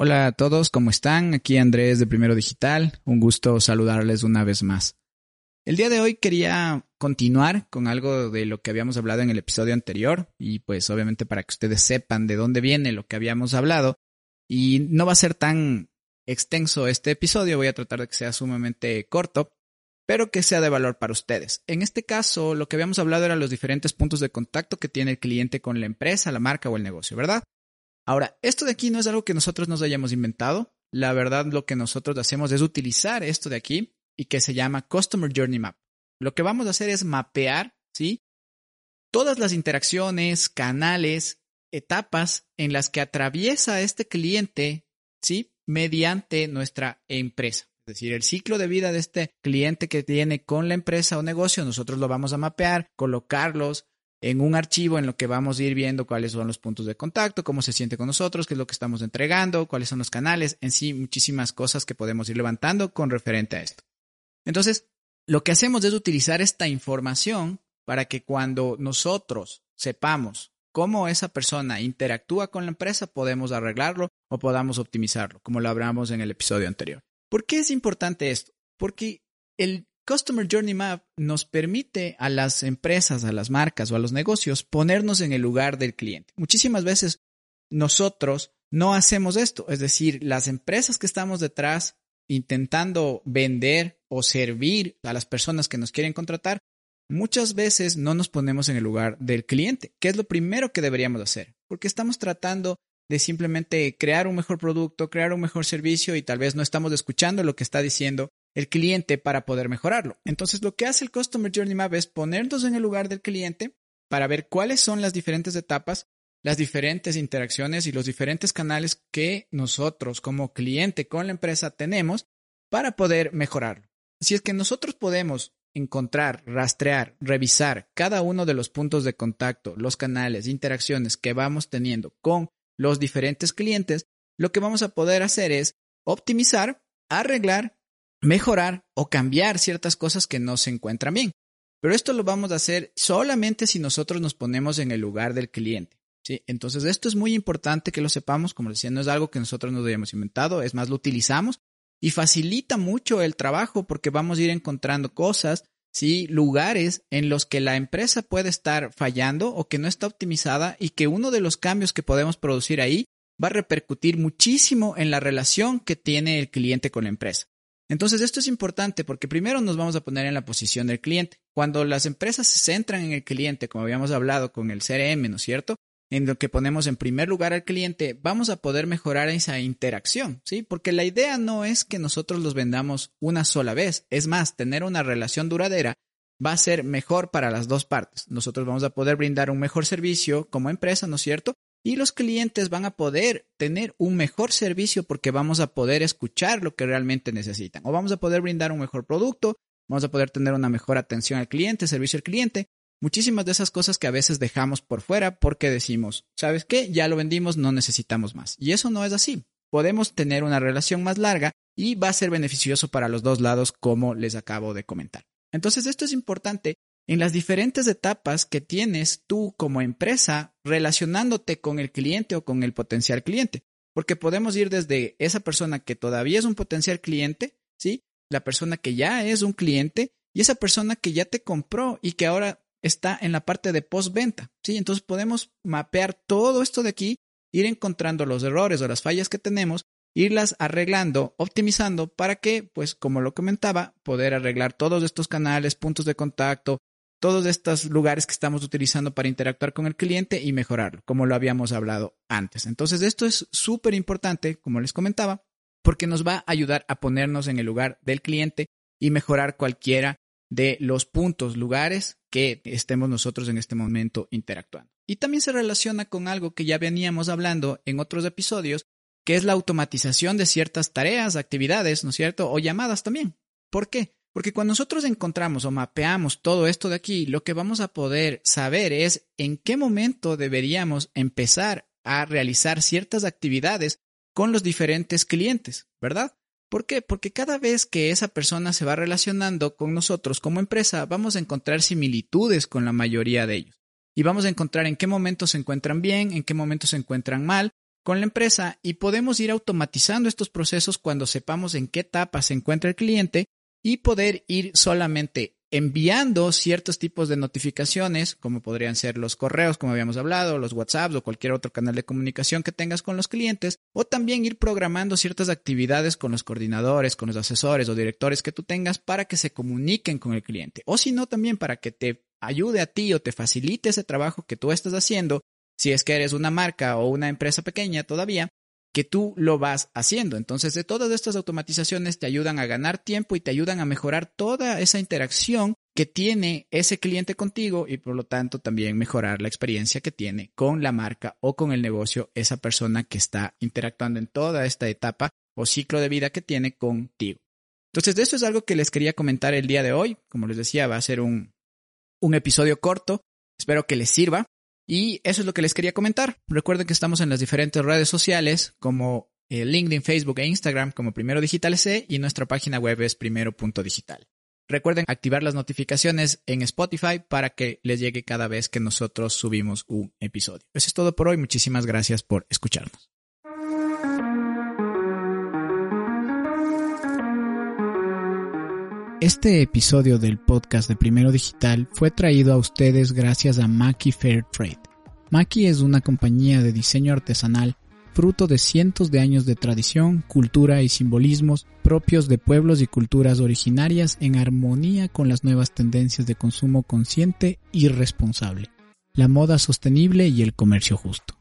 Hola a todos, ¿cómo están? Aquí Andrés de Primero Digital. Un gusto saludarles una vez más. El día de hoy quería continuar con algo de lo que habíamos hablado en el episodio anterior y pues obviamente para que ustedes sepan de dónde viene lo que habíamos hablado y no va a ser tan extenso este episodio, voy a tratar de que sea sumamente corto, pero que sea de valor para ustedes. En este caso, lo que habíamos hablado eran los diferentes puntos de contacto que tiene el cliente con la empresa, la marca o el negocio, ¿verdad? Ahora, esto de aquí no es algo que nosotros nos hayamos inventado. La verdad, lo que nosotros hacemos es utilizar esto de aquí y que se llama Customer Journey Map. Lo que vamos a hacer es mapear, ¿sí? Todas las interacciones, canales, etapas en las que atraviesa este cliente, ¿sí? Mediante nuestra empresa. Es decir, el ciclo de vida de este cliente que tiene con la empresa o negocio, nosotros lo vamos a mapear, colocarlos, en un archivo en lo que vamos a ir viendo cuáles son los puntos de contacto, cómo se siente con nosotros, qué es lo que estamos entregando, cuáles son los canales, en sí muchísimas cosas que podemos ir levantando con referente a esto. Entonces, lo que hacemos es utilizar esta información para que cuando nosotros sepamos cómo esa persona interactúa con la empresa, podemos arreglarlo o podamos optimizarlo, como lo hablamos en el episodio anterior. ¿Por qué es importante esto? Porque el Customer Journey Map nos permite a las empresas, a las marcas o a los negocios ponernos en el lugar del cliente. Muchísimas veces nosotros no hacemos esto, es decir, las empresas que estamos detrás intentando vender o servir a las personas que nos quieren contratar, muchas veces no nos ponemos en el lugar del cliente, que es lo primero que deberíamos hacer, porque estamos tratando de simplemente crear un mejor producto, crear un mejor servicio y tal vez no estamos escuchando lo que está diciendo el cliente para poder mejorarlo. Entonces, lo que hace el Customer Journey Map es ponernos en el lugar del cliente para ver cuáles son las diferentes etapas, las diferentes interacciones y los diferentes canales que nosotros como cliente con la empresa tenemos para poder mejorarlo. Si es que nosotros podemos encontrar, rastrear, revisar cada uno de los puntos de contacto, los canales, interacciones que vamos teniendo con los diferentes clientes, lo que vamos a poder hacer es optimizar, arreglar mejorar o cambiar ciertas cosas que no se encuentran bien. Pero esto lo vamos a hacer solamente si nosotros nos ponemos en el lugar del cliente. Entonces, esto es muy importante que lo sepamos. Como decía, no es algo que nosotros nos hayamos inventado, es más, lo utilizamos y facilita mucho el trabajo porque vamos a ir encontrando cosas, ¿sí? lugares en los que la empresa puede estar fallando o que no está optimizada y que uno de los cambios que podemos producir ahí va a repercutir muchísimo en la relación que tiene el cliente con la empresa. Entonces, esto es importante porque primero nos vamos a poner en la posición del cliente. Cuando las empresas se centran en el cliente, como habíamos hablado con el CRM, ¿no es cierto? En lo que ponemos en primer lugar al cliente, vamos a poder mejorar esa interacción, ¿sí? Porque la idea no es que nosotros los vendamos una sola vez. Es más, tener una relación duradera va a ser mejor para las dos partes. Nosotros vamos a poder brindar un mejor servicio como empresa, ¿no es cierto? Y los clientes van a poder tener un mejor servicio porque vamos a poder escuchar lo que realmente necesitan o vamos a poder brindar un mejor producto, vamos a poder tener una mejor atención al cliente, servicio al cliente. Muchísimas de esas cosas que a veces dejamos por fuera porque decimos, ¿sabes qué? Ya lo vendimos, no necesitamos más. Y eso no es así. Podemos tener una relación más larga y va a ser beneficioso para los dos lados como les acabo de comentar. Entonces esto es importante en las diferentes etapas que tienes tú como empresa relacionándote con el cliente o con el potencial cliente. Porque podemos ir desde esa persona que todavía es un potencial cliente, ¿sí? La persona que ya es un cliente y esa persona que ya te compró y que ahora está en la parte de postventa, ¿sí? Entonces podemos mapear todo esto de aquí, ir encontrando los errores o las fallas que tenemos, irlas arreglando, optimizando para que, pues como lo comentaba, poder arreglar todos estos canales, puntos de contacto, todos estos lugares que estamos utilizando para interactuar con el cliente y mejorarlo, como lo habíamos hablado antes. Entonces, esto es súper importante, como les comentaba, porque nos va a ayudar a ponernos en el lugar del cliente y mejorar cualquiera de los puntos, lugares que estemos nosotros en este momento interactuando. Y también se relaciona con algo que ya veníamos hablando en otros episodios, que es la automatización de ciertas tareas, actividades, ¿no es cierto? O llamadas también. ¿Por qué? Porque cuando nosotros encontramos o mapeamos todo esto de aquí, lo que vamos a poder saber es en qué momento deberíamos empezar a realizar ciertas actividades con los diferentes clientes, ¿verdad? ¿Por qué? Porque cada vez que esa persona se va relacionando con nosotros como empresa, vamos a encontrar similitudes con la mayoría de ellos. Y vamos a encontrar en qué momentos se encuentran bien, en qué momentos se encuentran mal con la empresa y podemos ir automatizando estos procesos cuando sepamos en qué etapa se encuentra el cliente y poder ir solamente enviando ciertos tipos de notificaciones, como podrían ser los correos, como habíamos hablado, los WhatsApps o cualquier otro canal de comunicación que tengas con los clientes, o también ir programando ciertas actividades con los coordinadores, con los asesores o directores que tú tengas para que se comuniquen con el cliente, o si no, también para que te ayude a ti o te facilite ese trabajo que tú estás haciendo, si es que eres una marca o una empresa pequeña todavía, que tú lo vas haciendo. Entonces, de todas estas automatizaciones te ayudan a ganar tiempo y te ayudan a mejorar toda esa interacción que tiene ese cliente contigo y por lo tanto también mejorar la experiencia que tiene con la marca o con el negocio esa persona que está interactuando en toda esta etapa o ciclo de vida que tiene contigo. Entonces, de eso es algo que les quería comentar el día de hoy. Como les decía, va a ser un, un episodio corto. Espero que les sirva. Y eso es lo que les quería comentar. Recuerden que estamos en las diferentes redes sociales como eh, LinkedIn, Facebook e Instagram como Primero Digital C y nuestra página web es primero.digital. Recuerden activar las notificaciones en Spotify para que les llegue cada vez que nosotros subimos un episodio. Eso es todo por hoy. Muchísimas gracias por escucharnos. Este episodio del podcast de Primero Digital fue traído a ustedes gracias a Maki Fair Trade. Maki es una compañía de diseño artesanal fruto de cientos de años de tradición, cultura y simbolismos propios de pueblos y culturas originarias en armonía con las nuevas tendencias de consumo consciente y responsable, la moda sostenible y el comercio justo.